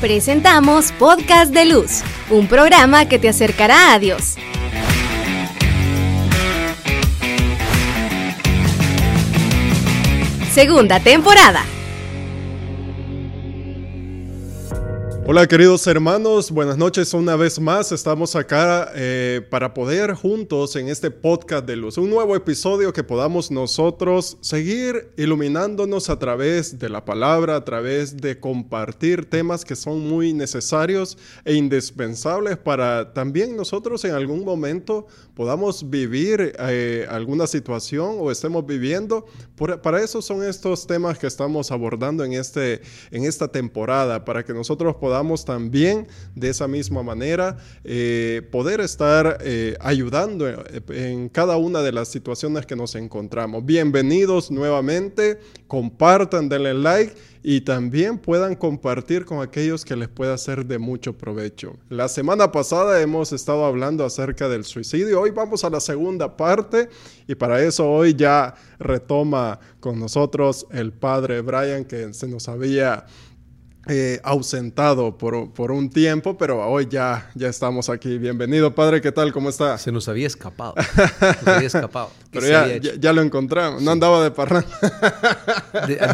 Presentamos Podcast de Luz, un programa que te acercará a Dios. Segunda temporada. Hola queridos hermanos, buenas noches una vez más. Estamos acá eh, para poder juntos en este podcast de luz, un nuevo episodio que podamos nosotros seguir iluminándonos a través de la palabra, a través de compartir temas que son muy necesarios e indispensables para también nosotros en algún momento podamos vivir eh, alguna situación o estemos viviendo. para eso son estos temas que estamos abordando en, este, en esta temporada, para que nosotros podamos también de esa misma manera eh, poder estar eh, ayudando en, cada una de las situaciones que nos encontramos. Bienvenidos nuevamente, compartan, denle like y también puedan compartir con aquellos que les pueda ser de mucho provecho. La semana pasada hemos estado hablando acerca del suicidio, hoy vamos a la segunda parte y para eso hoy ya retoma con nosotros el padre Brian que se nos había eh, ausentado por, por, un tiempo, pero hoy ya, ya estamos aquí. Bienvenido, padre, ¿qué tal? ¿Cómo está? Se nos había escapado. nos había escapado. pero ya, ya, lo encontramos. No andaba de parranda.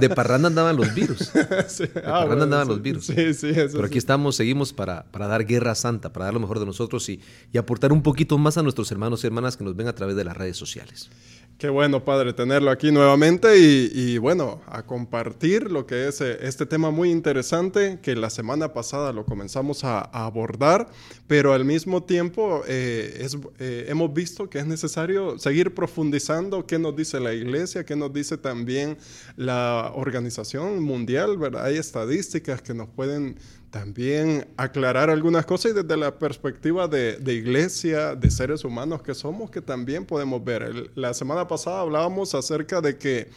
de, parranda andaban los virus. De ah, parranda andaban los virus. Sí, sí, eso Pero aquí estamos, seguimos para, para dar guerra santa, para dar lo mejor de nosotros y, y aportar un poquito más a nuestros hermanos y hermanas que nos ven a través de las redes sociales. Qué bueno, padre, tenerlo aquí nuevamente y, bueno, a compartir lo que es eh, este tema muy interesante que la semana pasada lo comenzamos a, abordar, pero al mismo tiempo eh, eh, hemos visto que es necesario seguir profundizando qué nos dice la iglesia, qué nos dice también la organización mundial, ¿verdad? Hay estadísticas que nos pueden también aclarar algunas cosas y desde la perspectiva de, iglesia, de seres humanos que somos, que también podemos ver. la semana pasada hablábamos acerca de que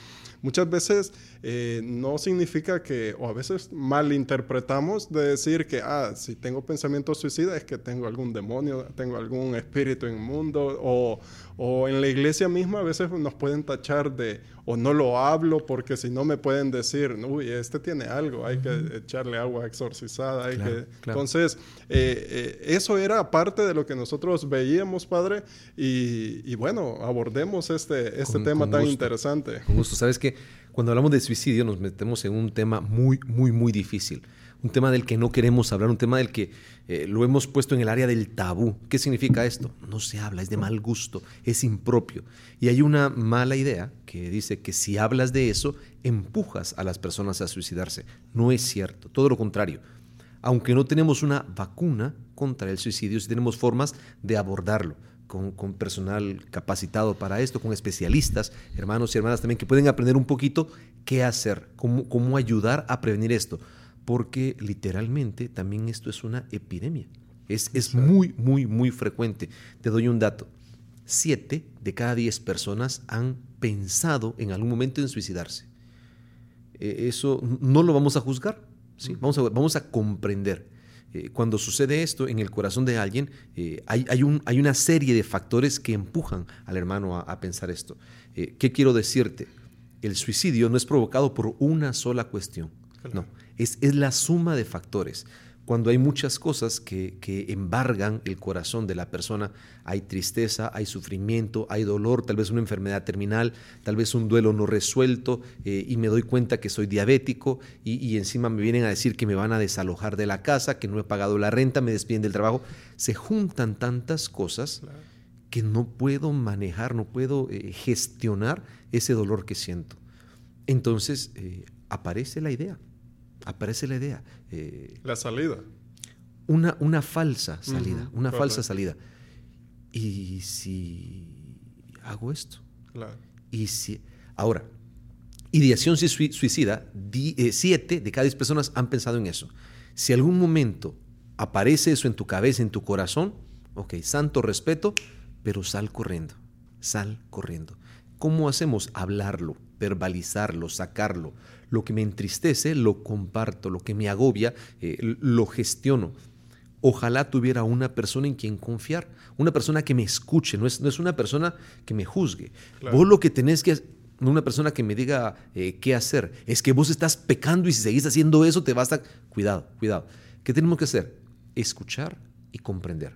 muchas veces eh, no significa que, o a veces malinterpretamos de decir que, ah, si tengo pensamiento suicida es que tengo algún demonio, tengo algún espíritu inmundo, o, o en la iglesia misma a veces nos pueden tachar de, o no lo hablo porque si no me pueden decir, uy, este tiene algo, hay que echarle agua exorcizada, hay que... Entonces, eh, eh, eso era parte de lo que nosotros veíamos, Padre, y, bueno, abordemos este, este tema tan interesante. Con gusto, ¿sabes qué? cuando hablamos de suicidio nos metemos en un tema muy, muy, muy difícil. Un tema del que no queremos hablar, un tema del que eh, lo hemos puesto en el área del tabú. ¿Qué significa esto? No se habla, es de mal gusto, es impropio. Y hay una mala idea que dice que si hablas de eso, empujas a las personas a suicidarse. No es cierto, todo lo contrario. Aunque no tenemos una vacuna contra el suicidio, sí tenemos formas de abordarlo con, personal capacitado para esto, con especialistas, hermanos y hermanas también, que pueden aprender un poquito qué hacer, cómo, cómo ayudar a prevenir esto. Porque literalmente también esto es una epidemia. Es, es muy, muy, muy frecuente. Te doy un dato. Siete de cada diez personas han pensado en algún momento en suicidarse. E, eso no lo vamos a juzgar, ¿sí? vamos, a, vamos a comprender eh, cuando sucede esto en el corazón de alguien, eh, hay, un, hay, una serie de factores que empujan al hermano a, pensar esto. Eh, ¿Qué quiero decirte? El suicidio no es provocado por una sola cuestión. No, es, es la suma de factores cuando hay muchas cosas que, embargan el corazón de la persona, hay tristeza, hay sufrimiento, hay dolor, tal vez una enfermedad terminal, tal vez un duelo no resuelto eh, y me doy cuenta que soy diabético y, encima me vienen a decir que me van a desalojar de la casa, que no he pagado la renta, me despiden del trabajo. Se juntan tantas cosas que no puedo manejar, no puedo eh, gestionar ese dolor que siento. Entonces eh, aparece la idea aparece la idea. Eh, la salida. Una, una falsa salida, una falsa salida. ¿Y si hago esto? Claro. Y si, ahora, ideación suicida, eh, siete de cada diez personas han pensado en eso. Si algún momento aparece eso en tu cabeza, en tu corazón, ok, santo respeto, pero sal corriendo, sal corriendo. ¿Cómo hacemos? Hablarlo, verbalizarlo, sacarlo, lo que me entristece lo comparto, lo que me agobia eh, lo gestiono. Ojalá tuviera una persona en quien confiar, una persona que me escuche, no es, no es una persona que me juzgue. Vos lo que tenés que una persona que me diga eh, qué hacer, es que vos estás pecando y si seguís haciendo eso te vas a... Cuidado, cuidado. ¿Qué tenemos que hacer? Escuchar y comprender.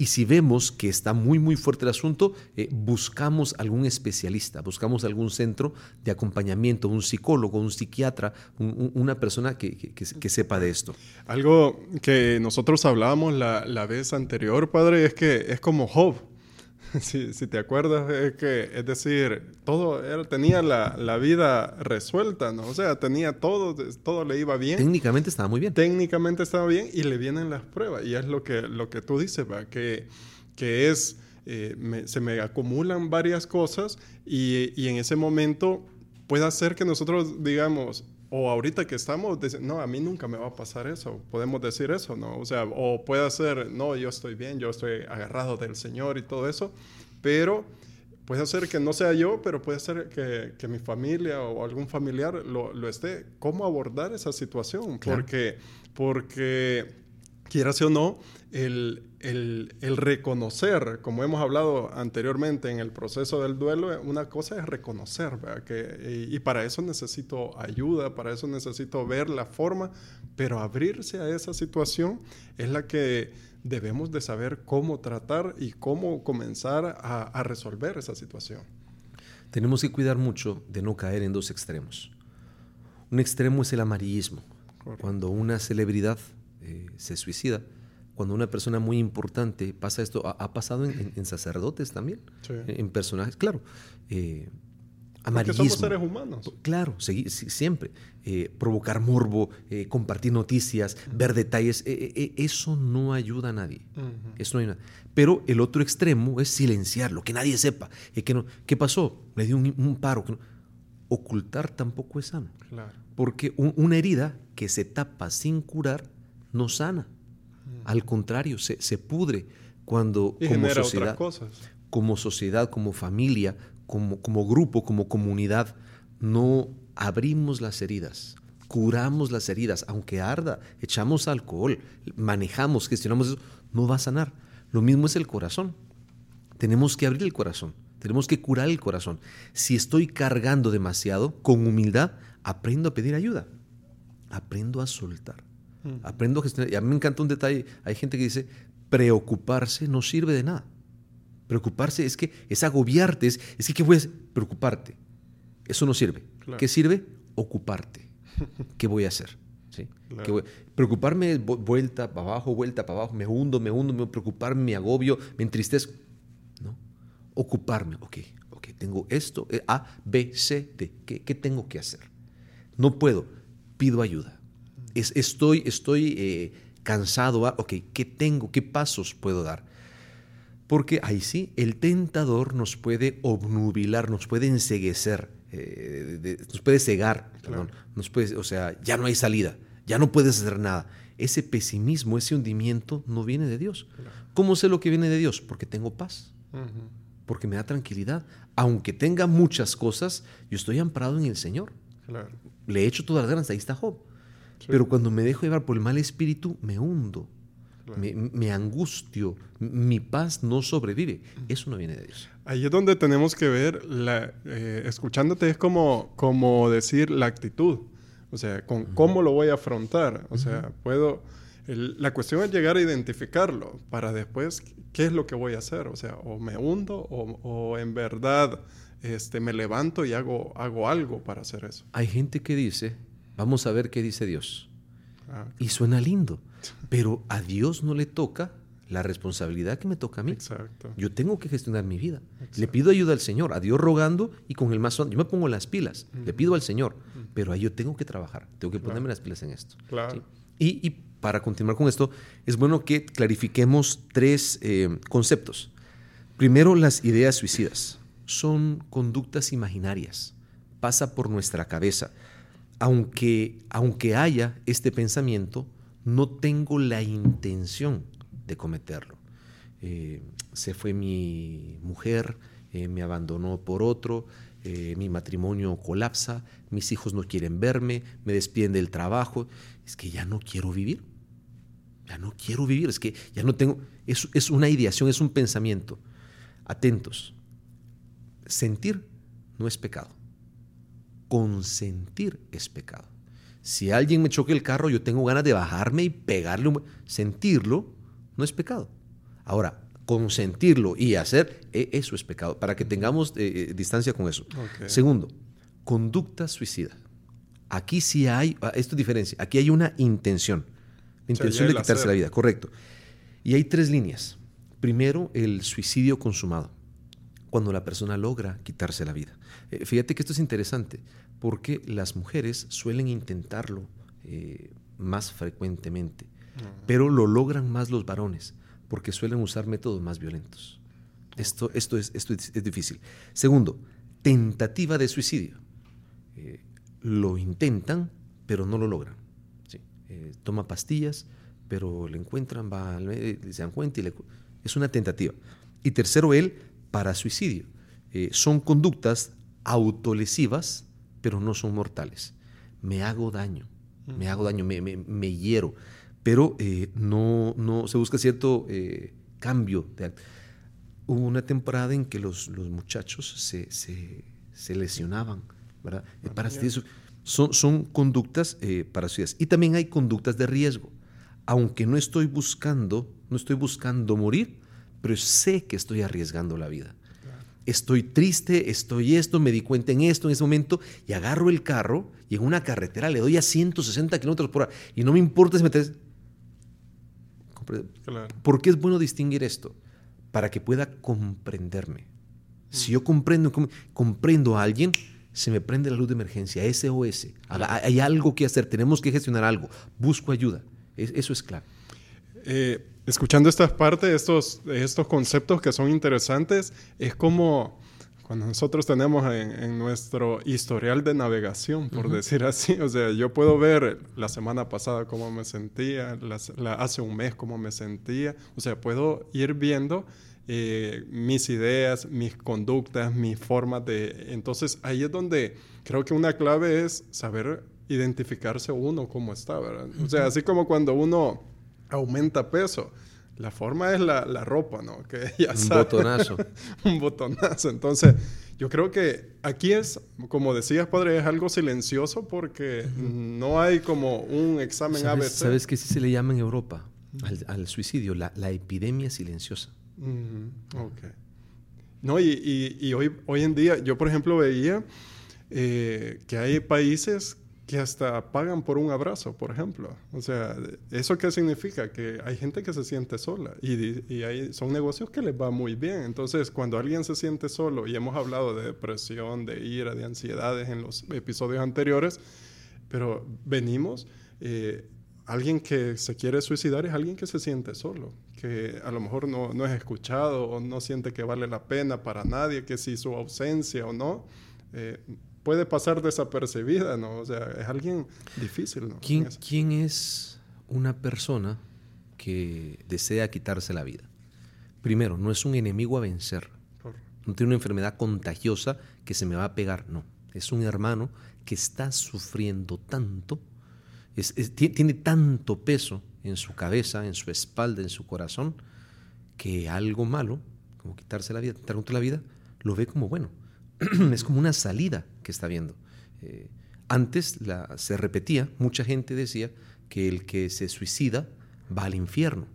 Y si vemos que está muy, muy fuerte el asunto, eh, buscamos algún especialista, buscamos algún centro de acompañamiento, un psicólogo, un psiquiatra, una persona que, sepa de esto. Algo que nosotros hablábamos la, la vez anterior, padre, es que es como Job. Si, si, te acuerdas, es que, es decir, todo, él tenía la, la, vida resuelta, ¿no? O sea, tenía todo, todo le iba bien. Técnicamente estaba muy bien. Técnicamente estaba bien y le vienen las pruebas. Y es lo que, lo que tú dices, ¿va? Que, que es, eh, se me acumulan varias cosas y, y en ese momento puede hacer que nosotros digamos, o ahorita que estamos, no, a mí nunca me va a pasar eso, podemos decir eso, ¿no? O sea, o puede ser, no, yo estoy bien, yo estoy agarrado del Señor y todo eso, pero puede ser que no sea yo, pero puede ser que, que mi familia o algún familiar lo, lo, esté. ¿Cómo abordar esa situación? Porque, porque quieras o no, el, el, el, reconocer, como hemos hablado anteriormente en el proceso del duelo, una cosa es reconocer, Que, y, para eso necesito ayuda, para eso necesito ver la forma, pero abrirse a esa situación es la que debemos de saber cómo tratar y cómo comenzar a, a resolver esa situación. Tenemos que cuidar mucho de no caer en dos extremos. Un extremo es el amarillismo, cuando una celebridad eh, se suicida. Cuando una persona muy importante pasa esto, ha, pasado en, sacerdotes también, en, personajes, claro. Eh, amarillismo. somos seres humanos. Claro, siempre. Eh, provocar morbo, eh, compartir noticias, ver detalles, eso no ayuda a nadie. Eso no ayuda. Pero el otro extremo es silenciarlo, que nadie sepa. que no, ¿Qué pasó? Le dio un, paro. Ocultar tampoco es sano. Claro. Porque una herida que se tapa sin curar no sana. Al contrario, se, se pudre cuando como sociedad, como sociedad, como familia, como, como grupo, como comunidad, no abrimos las heridas, curamos las heridas, aunque arda, echamos alcohol, manejamos, gestionamos eso, no va a sanar. Lo mismo es el corazón. Tenemos que abrir el corazón, tenemos que curar el corazón. Si estoy cargando demasiado, con humildad, aprendo a pedir ayuda, aprendo a soltar. Aprendo a gestionar. Y a mí me encanta un detalle. Hay gente que dice, preocuparse no sirve de nada. Preocuparse es que es agobiarte, es, es que ¿qué voy a hacer? Preocuparte. Eso no sirve. ¿Qué sirve? Ocuparte. ¿Qué voy a hacer? ¿Sí? Preocuparme vuelta para abajo, vuelta para abajo, me hundo, me hundo, me preocuparme, me agobio, me entristezco. ¿No? Ocuparme, ok, ok, tengo esto, eh, A, B, C, D. ¿Qué, qué tengo que hacer? No puedo, pido ayuda estoy estoy eh, cansado, ah, ok, ¿qué tengo? ¿Qué pasos puedo dar? Porque ahí sí, el tentador nos puede obnubilar, nos puede enseguecer, eh, nos puede cegar, perdón, nos puede, o sea, ya no hay salida, ya no puedes hacer nada. Ese pesimismo, ese hundimiento no viene de Dios. ¿Cómo sé lo que viene de Dios? Porque tengo paz, porque me da tranquilidad. Aunque tenga muchas cosas, yo estoy amparado en el Señor. Le he hecho todas las ganas, ahí está Job. Pero cuando me dejo llevar por el mal espíritu, me hundo, me, angustio, mi paz no sobrevive. Eso no viene de Dios. Ahí es donde tenemos que ver, la, eh, escuchándote es como, como decir la actitud, o sea, con cómo lo voy a afrontar. O sea, puedo... la cuestión es llegar a identificarlo para después, ¿qué es lo que voy a hacer? O sea, o me hundo o, o en verdad este, me levanto y hago, hago algo para hacer eso. Hay gente que dice Vamos a ver qué dice Dios. Ah, y suena lindo, pero a Dios no le toca la responsabilidad que me toca a mí. Exacto. Yo tengo que gestionar mi vida. Le pido ayuda al Señor, a Dios rogando y con el más yo me pongo las pilas. Le pido al Señor, pero ahí yo tengo que trabajar, tengo que ponerme las pilas en esto. Claro. Y, para continuar con esto, es bueno que clarifiquemos tres eh, conceptos. Primero, las ideas suicidas. Son conductas imaginarias. Pasa por nuestra cabeza aunque, aunque haya este pensamiento, no tengo la intención de cometerlo. Eh, se fue mi mujer, eh, me abandonó por otro, eh, mi matrimonio colapsa, mis hijos no quieren verme, me despiden del trabajo. Es que ya no quiero vivir. Ya no quiero vivir. Es que ya no tengo. Es, es una ideación, es un pensamiento. Atentos. Sentir no es pecado consentir es pecado. Si alguien me choque el carro, yo tengo ganas de bajarme y pegarle un... Sentirlo no es pecado. Ahora, consentirlo y hacer, e, eso es pecado, para que tengamos eh, eh, distancia con eso. Segundo, conducta suicida. Aquí sí hay, ah, esto es diferencia, aquí hay una intención, la intención de quitarse la vida, correcto. Y hay tres líneas. Primero, el suicidio consumado, cuando la persona logra quitarse la vida. Eh, fíjate que esto es interesante, porque las mujeres suelen intentarlo eh, más frecuentemente, pero lo logran más los varones, porque suelen usar métodos más violentos. Esto, esto, es, esto es, difícil. Segundo, tentativa de suicidio. Eh, lo intentan, pero no lo logran. toma pastillas, pero le encuentran, va, se dan cuenta y le, es una tentativa. Y tercero, el para suicidio. son conductas autolesivas, pero no son mortales. Me hago daño, me hago daño, me, hiero, pero eh, no, no se busca cierto eh, cambio. De, hubo una temporada en que los, los muchachos se, se, lesionaban, ¿verdad? Para son, son conductas eh, para suicidas. Y también hay conductas de riesgo. Aunque no estoy buscando, no estoy buscando morir, pero sé que estoy arriesgando la vida estoy triste, estoy esto, me di cuenta en esto en ese momento y agarro el carro y en una carretera le doy a 160 kilómetros por hora y no me importa si me traes... ¿Por qué es bueno distinguir esto? Para que pueda comprenderme. Si yo comprendo, comprendo a alguien, se me prende la luz de emergencia, SOS. Hay algo que hacer, tenemos que gestionar algo. Busco ayuda. Eso es claro. Eh, escuchando estas partes, estos, estos conceptos que son interesantes, es como cuando nosotros tenemos en, nuestro historial de navegación, por decir así, o sea, yo puedo ver la semana pasada cómo me sentía, hace un mes cómo me sentía, o sea, puedo ir viendo eh, mis ideas, mis conductas, mis formas de... Entonces ahí es donde creo que una clave es saber identificarse uno cómo está, ¿verdad? O sea, así como cuando uno aumenta peso. La forma es la, la ropa, ¿no? Que ya Un botonazo. un botonazo. Entonces, yo creo que aquí es, como decías, padre, es algo silencioso porque no hay como un examen ¿Sabes, ABC. ¿Sabes qué sí se le llama en Europa? Al, suicidio, la, la, epidemia silenciosa. Ok. No, y, y, y, hoy, hoy en día, yo por ejemplo veía eh, que hay países que hasta pagan por un abrazo, por ejemplo. O sea, ¿eso qué significa? Que hay gente que se siente sola y, y hay, son negocios que les va muy bien. Entonces, cuando alguien se siente solo, y hemos hablado de depresión, de ira, de ansiedades en los episodios anteriores, pero venimos, eh, alguien que se quiere suicidar es alguien que se siente solo, que a lo mejor no, no es escuchado o no siente que vale la pena para nadie, que si su ausencia o no. Eh, puede pasar desapercibida, ¿no? O sea, es alguien difícil, ¿no? ¿Quién, ¿quién es una persona que desea quitarse la vida? Primero, no es un enemigo a vencer. No tiene una enfermedad contagiosa que se me va a pegar, no. Es un hermano que está sufriendo tanto, tiene tanto peso en su cabeza, en su espalda, en su corazón, que algo malo, como quitarse la vida, quitarse la vida, lo ve como bueno. es como una salida que está viendo. Eh, antes la, se repetía, mucha gente decía que el que se suicida va al infierno.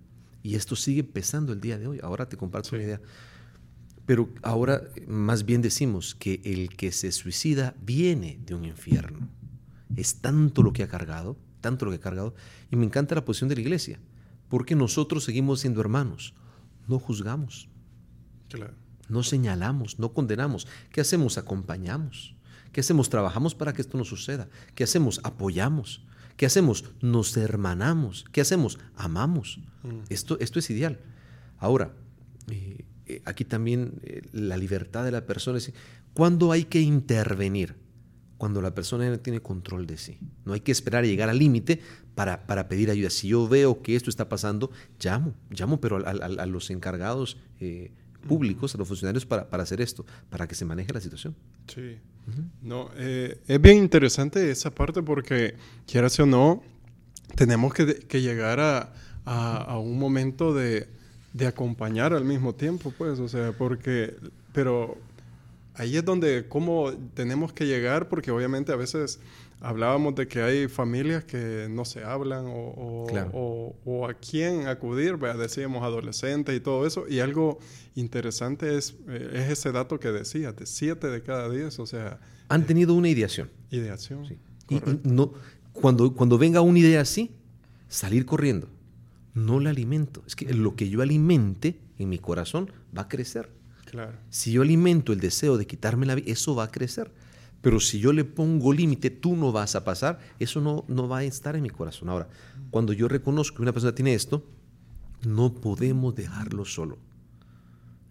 Y esto sigue pesando el día de hoy. Ahora te comparto una idea. Pero ahora más bien decimos que el que se suicida viene de un infierno. Es tanto lo que ha cargado, tanto lo que ha cargado. Y me encanta la posición de la iglesia, porque nosotros seguimos siendo hermanos, no juzgamos. No señalamos, no condenamos. ¿Qué hacemos? Acompañamos. ¿Qué hacemos? Trabajamos para que esto no suceda. ¿Qué hacemos? Apoyamos. ¿Qué hacemos? Nos hermanamos. ¿Qué hacemos? Amamos. Mm. Esto, esto es ideal. Ahora, eh, eh, aquí también eh, la libertad de la persona es... ¿Cuándo hay que intervenir? Cuando la persona no tiene control de sí. No hay que esperar a llegar al límite para, para, pedir ayuda. Si yo veo que esto está pasando, llamo, llamo, pero a, a los encargados públicos, a los funcionarios para, para, hacer esto, para que se maneje la situación. Sí. No, eh, es bien interesante esa parte porque, quieras o no, tenemos que, que llegar a, a, un momento de, de, acompañar al mismo tiempo, pues, o sea, porque, pero ahí es donde, cómo tenemos que llegar, porque obviamente a veces hablábamos de que hay familias que no se hablan o, o, a quién acudir, decíamos adolescentes y todo eso. Y algo interesante es, eh, es ese dato que decías, de 7 de cada 10, o sea... Han tenido una ideación. Ideación. Sí. Y, no, cuando, cuando venga una idea así, salir corriendo. No la alimento. Es que lo que yo alimente en mi corazón va a crecer. Claro. Si yo alimento el deseo de quitarme la vida, eso va a crecer. Pero si yo le pongo límite, tú no vas a pasar, eso no, no va a estar en mi corazón. Ahora, cuando yo reconozco que una persona tiene esto, no podemos dejarlo solo.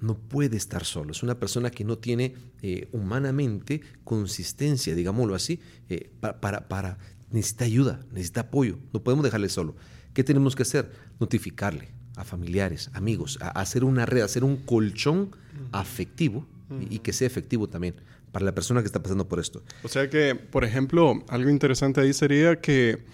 No puede estar solo. Es una persona que no tiene eh, humanamente consistencia, digámoslo así, eh, para, para, necesita ayuda, necesita apoyo. No podemos dejarle solo. ¿Qué tenemos que hacer? Notificarle a familiares, amigos, a hacer una red, hacer un colchón afectivo y que sea efectivo también para la persona que está pasando por esto. O sea que, por ejemplo, algo interesante ahí sería que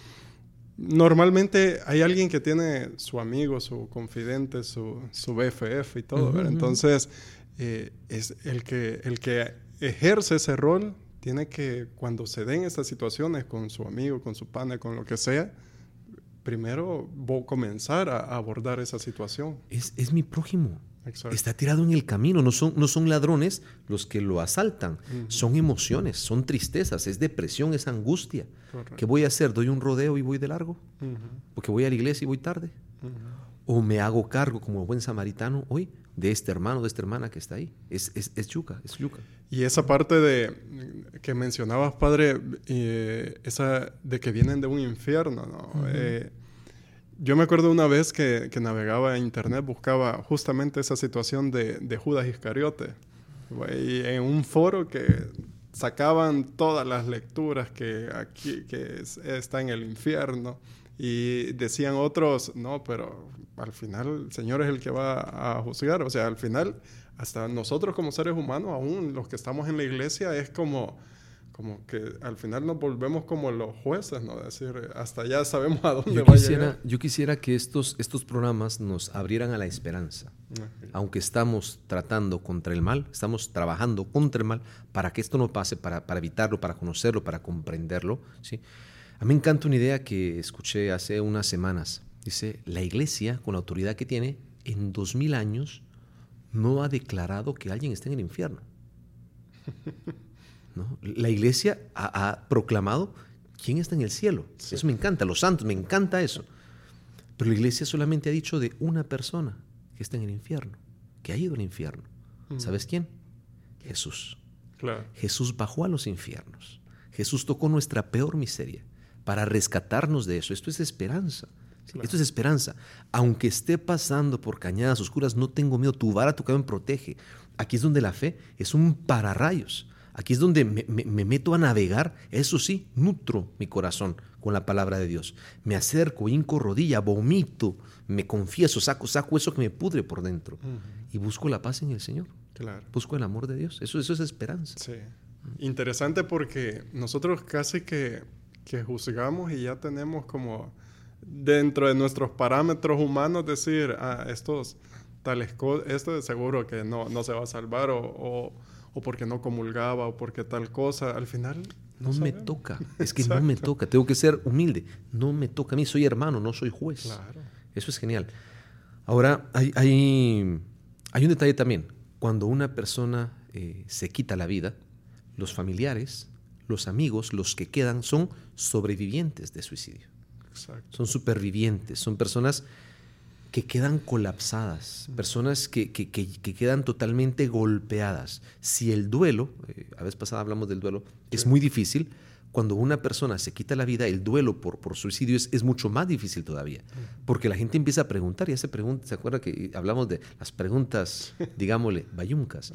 normalmente hay alguien que tiene su amigo, su confidente, su, su BFF y todo, Entonces, eh, es el que, el que ejerce ese rol tiene que, cuando se den estas situaciones con su amigo, con su pana, con lo que sea, primero comenzar a abordar esa situación. Es, es mi prójimo. Está tirado en el camino, no son, no son ladrones los que lo asaltan, son emociones, son tristezas, es depresión, es angustia. ¿Qué voy a hacer? ¿Doy un rodeo y voy de largo? ¿Porque voy a la iglesia y voy tarde? ¿O me hago cargo como buen samaritano hoy de este hermano, de esta hermana que está ahí? Es, es, es yuca, es yuca. Y esa parte de que mencionabas, padre, eh, esa de que vienen de un infierno, ¿no? Yo me acuerdo una vez que, navegaba en internet, buscaba justamente esa situación de, Judas Iscariote. Y en un foro que sacaban todas las lecturas que aquí que está en el infierno y decían otros, no, pero al final el Señor es el que va a juzgar. O sea, al final, hasta nosotros como seres humanos, aún los que estamos en la iglesia, es como como que al final nos volvemos como los jueces, ¿no? decir, hasta ya sabemos a dónde yo va quisiera, a llegar. Yo quisiera que estos, estos programas nos abrieran a la esperanza. Aunque estamos tratando contra el mal, estamos trabajando contra el mal para que esto no pase, para, para evitarlo, para conocerlo, para comprenderlo. ¿sí? A mí me encanta una idea que escuché hace unas semanas. Dice, la iglesia, con la autoridad que tiene, en dos mil años no ha declarado que alguien esté en el infierno. La iglesia ha, proclamado quién está en el cielo. Eso me encanta, los santos, me encanta eso. Pero la iglesia solamente ha dicho de una persona que está en el infierno, que ha ido al infierno. Mm. ¿Sabes quién? Jesús. Jesús bajó a los infiernos. Jesús tocó nuestra peor miseria para rescatarnos de eso. Esto es esperanza. Esto es esperanza. Aunque esté pasando por cañadas oscuras, no tengo miedo. Tu vara, tu me protege. Aquí es donde la fe es un pararrayos. Aquí es donde me, meto a navegar. Eso sí, nutro mi corazón con la palabra de Dios. Me acerco, hinco rodilla, vomito, me confieso, saco, saco eso que me pudre por dentro. Y busco la paz en el Señor. Claro. Busco el amor de Dios. Eso, eso es esperanza. Sí. Interesante porque nosotros casi que, que juzgamos y ya tenemos como dentro de nuestros parámetros humanos decir, ah, estos tales esto de seguro que no, no se va a salvar o o porque no comulgaba o porque tal cosa. Al final... No, me toca, es que no me toca, tengo que ser humilde. No me toca a mí, soy hermano, no soy juez. Claro. Eso es genial. Ahora, hay, hay, hay un detalle también. Cuando una persona eh, se quita la vida, los familiares, los amigos, los que quedan, son sobrevivientes de suicidio. Exacto. Son supervivientes, son personas que quedan colapsadas, personas que, que, quedan totalmente golpeadas. Si el duelo, eh, a veces pasada hablamos del duelo, es muy difícil, cuando una persona se quita la vida, el duelo por, por suicidio es, es, mucho más difícil todavía, porque la gente empieza a preguntar, y se pregunta, ¿se acuerda que hablamos de las preguntas, digámosle, bayuncas?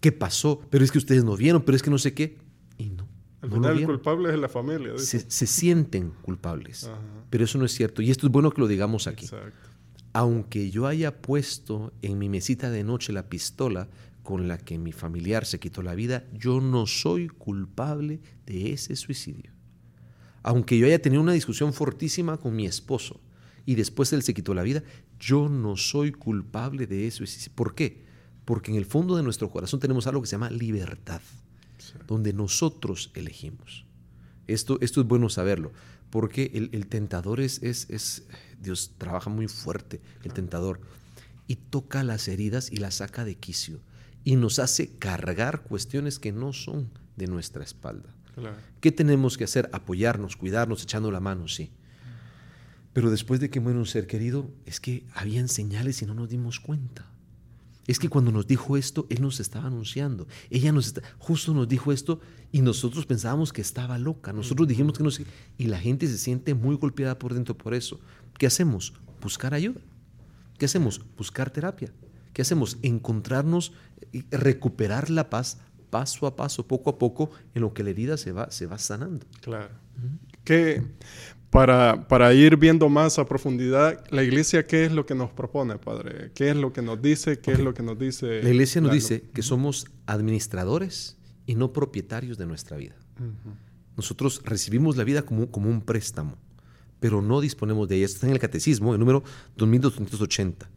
¿Qué pasó? Pero es que ustedes no vieron, pero es que no sé qué. Y no. Al final el culpable es la familia. Se, se, sienten culpables, pero eso no es cierto. Y esto es bueno que lo digamos aquí. Exacto aunque yo haya puesto en mi mesita de noche la pistola con la que mi familiar se quitó la vida, yo no soy culpable de ese suicidio. Aunque yo haya tenido una discusión fortísima con mi esposo y después él se quitó la vida, yo no soy culpable de ese suicidio. ¿Por qué? Porque en el fondo de nuestro corazón tenemos algo que se llama libertad, donde nosotros elegimos. Esto, esto es bueno saberlo, porque el, el tentador es, es, es, Dios trabaja muy fuerte, el tentador, y toca las heridas y las saca de quicio, y nos hace cargar cuestiones que no son de nuestra espalda. Claro. ¿Qué tenemos que hacer? Apoyarnos, cuidarnos, echando la mano, sí. Pero después de que muere un ser querido, es que habían señales y no nos dimos cuenta. Es que cuando nos dijo esto, Él nos estaba anunciando. Ella nos está, justo nos dijo esto y nosotros pensábamos que estaba loca. Nosotros dijimos que no sé. Y la gente se siente muy golpeada por dentro por eso. ¿Qué hacemos? Buscar ayuda. ¿Qué hacemos? Buscar terapia. ¿Qué hacemos? Encontrarnos, y recuperar la paz paso a paso, poco a poco, en lo que la herida se va, se va sanando. Claro. Que para, para ir viendo más a profundidad, la iglesia, ¿qué es lo que nos propone, Padre? ¿Qué es lo que nos dice? ¿Qué es lo que nos dice? La iglesia nos dice que somos administradores y no propietarios de nuestra vida. Nosotros recibimos la vida como, como un préstamo, pero no disponemos de ella. Esto está en el catecismo, el número 2280.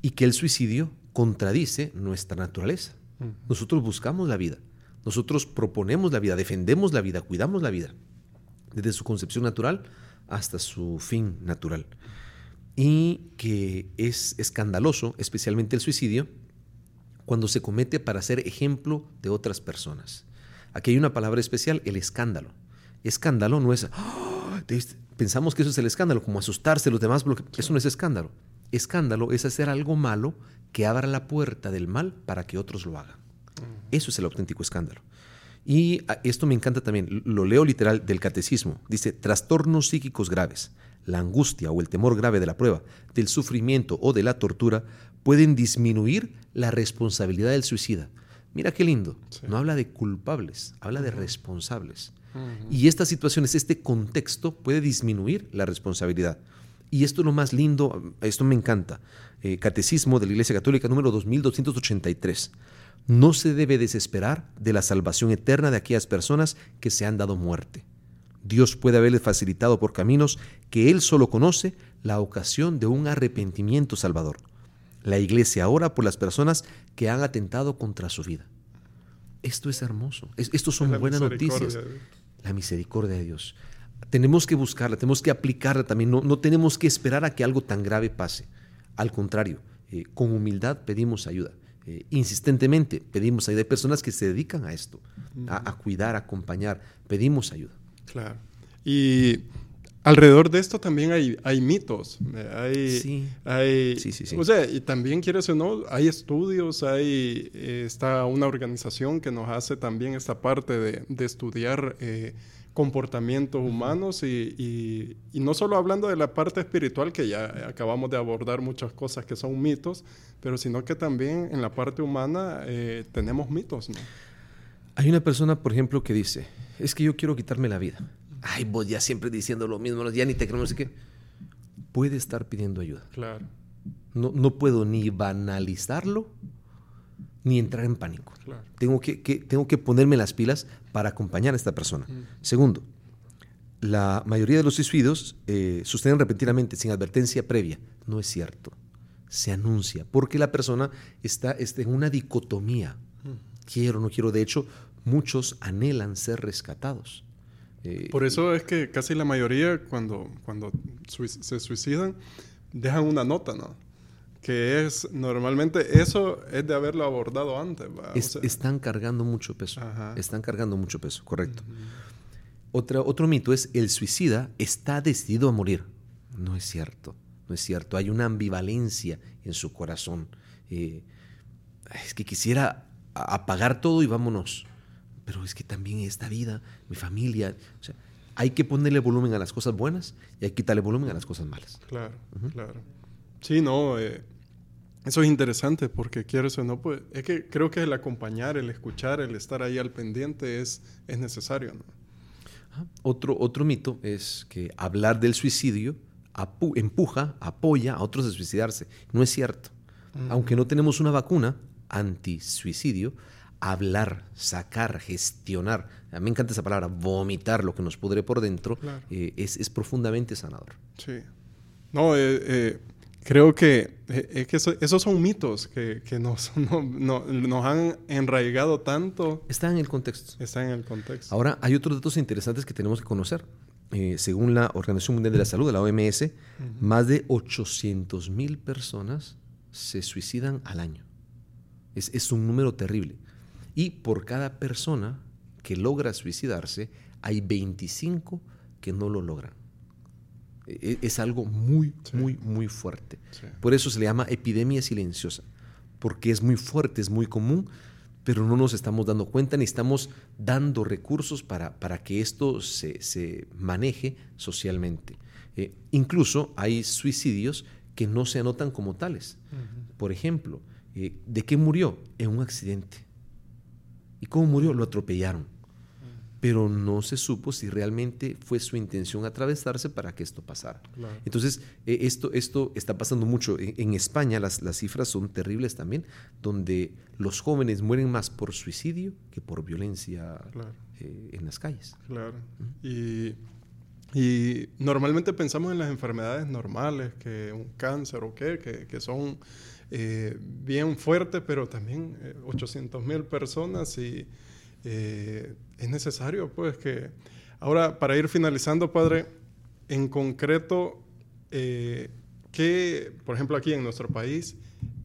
Y que el suicidio contradice nuestra naturaleza. Nosotros buscamos la vida, nosotros proponemos la vida, defendemos la vida, cuidamos la vida, desde su concepción natural hasta su fin natural. Y que es escandaloso, especialmente el suicidio, cuando se comete para ser ejemplo de otras personas. Aquí hay una palabra especial, el escándalo. Escándalo no es, diste- pensamos que eso es el escándalo, como asustarse los demás, porque eso no es escándalo. Escándalo es hacer algo malo que abra la puerta del mal para que otros lo hagan. Eso es el auténtico escándalo. Y ah, esto me encanta también, lo leo literal del catecismo. Dice, trastornos psíquicos graves, la angustia o el temor grave de la prueba, del sufrimiento o de la tortura pueden disminuir la responsabilidad del suicida. Mira qué lindo. Sí. No habla de culpables, habla de responsables. Y estas situaciones, este contexto puede disminuir la responsabilidad. Y esto es lo más lindo, esto me encanta. Eh, Catecismo de la Iglesia Católica número 2283. No se debe desesperar de la salvación eterna de aquellas personas que se han dado muerte. Dios puede haberles facilitado por caminos que Él solo conoce la ocasión de un arrepentimiento salvador. La Iglesia ora por las personas que han atentado contra su vida. Esto es hermoso. Es- estos son La buenas noticias la misericordia de Dios. Tenemos que buscarla, tenemos que aplicarla también. No, no tenemos que esperar a que algo tan grave pase. Al contrario, eh, con humildad pedimos ayuda. Eh, insistentemente pedimos ayuda. Hay personas que se dedican a esto, a, a cuidar, a acompañar. Pedimos ayuda. Claro. Y alrededor de esto también hay, hay mitos. eh, Hay, Sí. hay, Sí, sí, sí. O sea, y también quieres o no, hay estudios, hay eh, está una organización que nos hace también esta parte de, de estudiar eh, comportamientos humanos y, y- y no solo hablando de la parte espiritual, que ya acabamos de abordar muchas cosas que son mitos, pero sino que también en la parte humana eh, tenemos mitos, ¿no? Hay una persona, por ejemplo, que dice, es que yo quiero quitarme la vida. Ay, vos ya siempre diciendo lo mismo, ya ni te creo, no sé qué. Puede estar pidiendo ayuda. Claro, No, no puedo ni banalizarlo ni entrar en pánico. claro. Tengo que, que- tengo que ponerme las pilas para acompañar a esta persona. Segundo, la mayoría de los suicidios eh, suceden repentinamente, sin advertencia previa. No es cierto. Se anuncia, porque la persona está, está en una dicotomía. Quiero, no quiero. De hecho, muchos anhelan ser rescatados. Eh, Por eso es que casi la mayoría cuando, cuando se suicidan dejan una nota, ¿no? Que es normalmente eso es de haberlo abordado antes. están cargando mucho peso. Ajá. Están cargando mucho peso, correcto. Otra, otro mito es el suicida está decidido a morir. No es cierto, no es cierto. Hay una ambivalencia en su corazón. Eh, es que quisiera apagar todo y vámonos. Pero es que también esta vida, mi familia, o sea, hay que ponerle volumen a las cosas buenas y hay que quitarle volumen a las cosas malas. Claro, claro. Sí, no, eh, eso es interesante porque quieres o no, pues es que creo que el acompañar, el escuchar, el estar ahí al pendiente es, es necesario, ¿no? Ajá. Otro, otro mito es que hablar del suicidio apu- empuja, apoya a otros a suicidarse. No es cierto. Aunque no tenemos una vacuna anti-suicidio, hablar, sacar, gestionar, a mí me encanta esa palabra, vomitar lo que nos pudre por dentro, Claro. eh, es, es profundamente sanador. Sí. No, eh, eh, creo que eh, es que esos son mitos que, nos, nos han enraigado tanto. Está en el contexto. Está en el contexto. Ahora, hay otros datos interesantes que tenemos que conocer. Eh, según la Organización Mundial de la Salud, la OMS, más de 800 mil personas se suicidan al año. Es, es un número terrible. Y por cada persona que logra suicidarse, hay 25 que no lo logran. E, es algo muy, muy, muy fuerte. Por eso se le llama epidemia silenciosa, porque es muy fuerte, es muy común, pero no nos estamos dando cuenta ni estamos dando recursos para, para que esto se, maneje socialmente. Eh, incluso hay suicidios que no se anotan como tales. Por ejemplo, eh, ¿de qué murió? En un accidente. ¿Y cómo murió? Lo atropellaron pero no se supo si realmente fue su intención atravesarse para que esto pasara. Entonces, eh, esto, esto está pasando mucho. En, España las, las, cifras son terribles también, donde los jóvenes mueren más por suicidio que por violencia eh, en las calles. Claro. Y, y, normalmente pensamos en las enfermedades normales, que un cáncer o qué, que, que son eh, bien fuertes, pero también 800 mil personas y eh, es necesario, pues, que... Ahora, para ir finalizando, padre, en concreto, eh, que, por ejemplo, aquí en nuestro país,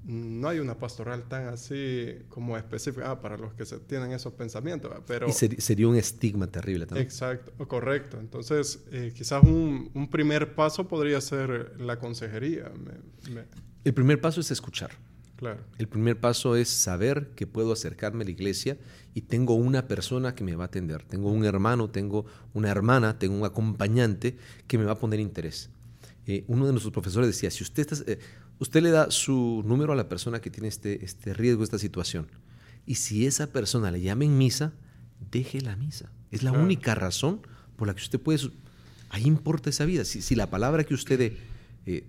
no hay una pastoral tan así como específica ah, para los que se tienen esos pensamientos. Pero, y sería un estigma terrible también. Exacto, correcto. Entonces, eh, quizás un, un, primer paso podría ser la consejería. El primer paso es escuchar. Claro. El primer paso es saber que puedo acercarme a la iglesia y tengo una persona que me va a atender. Tengo un hermano, tengo una hermana, tengo un acompañante que me va a poner interés. Eh, uno de nuestros profesores decía, si usted, eh, usted le da su número a la persona que tiene este, este riesgo, esta situación, y si esa persona le llama en misa, deje la misa. Es la única razón por la que usted puede... Ahí importa esa vida. Si, si la palabra que usted. Eh,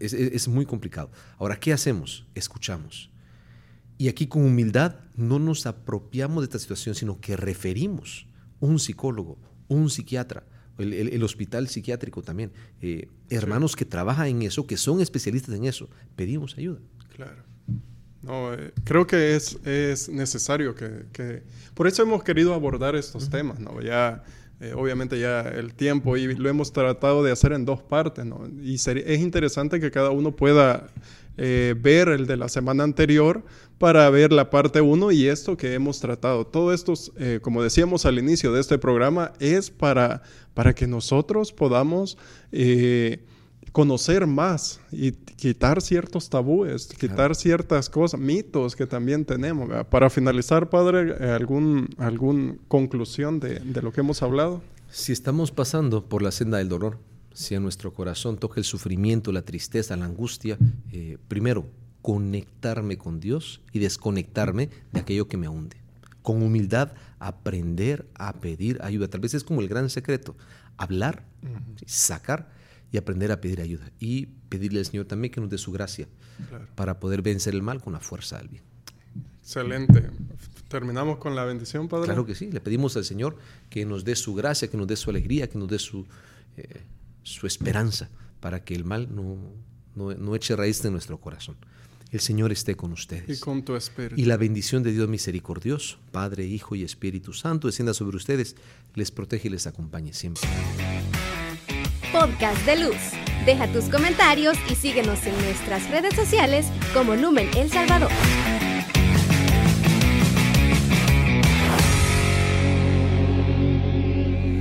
es, es, muy complicado. Ahora, ¿qué hacemos? Escuchamos. Y aquí con humildad no nos apropiamos de esta situación, sino que referimos un psicólogo, un psiquiatra, el, hospital psiquiátrico también, eh, hermanos que trabajan en eso, que son especialistas en eso, pedimos ayuda. Claro. No, eh, creo que es, es necesario que, Por eso hemos querido abordar estos temas, ¿no? Ya, eh, obviamente ya el tiempo y lo hemos tratado de hacer en dos partes, ¿no? Y es interesante que cada uno pueda eh, ver el de la semana anterior para ver la parte 1 y esto que hemos tratado. Todo esto, eh, como decíamos al inicio de este programa, es para, para que nosotros podamos conocer más y quitar ciertos tabúes, quitar ciertas cosas, mitos que también tenemos. Para finalizar, padre, ¿algún, algún conclusión de, de lo que hemos hablado? Si estamos pasando por la senda del dolor, si a nuestro corazón toca el sufrimiento, la tristeza, la angustia, eh, primero, conectarme con Dios y desconectarme de aquello que me hunde. Con humildad, aprender a pedir ayuda. Tal vez es como el gran secreto, hablar, sacar y aprender a pedir ayuda. Y pedirle al Señor también que nos dé su gracia para poder vencer el mal con la fuerza del bien. Excelente. Terminamos con la bendición, Padre. Claro que sí. Le pedimos al Señor que nos dé su gracia, que nos dé su alegría, que nos dé su... Eh, su esperanza para que el mal no, no, eche raíz de nuestro corazón. El Señor esté con ustedes. Y con tu espíritu. Y la bendición de Dios misericordioso, Padre, Hijo y Espíritu Santo, descienda sobre ustedes, les protege y les acompañe siempre. Podcast de Luz. Deja tus comentarios y síguenos en nuestras redes sociales como Lumen El Salvador.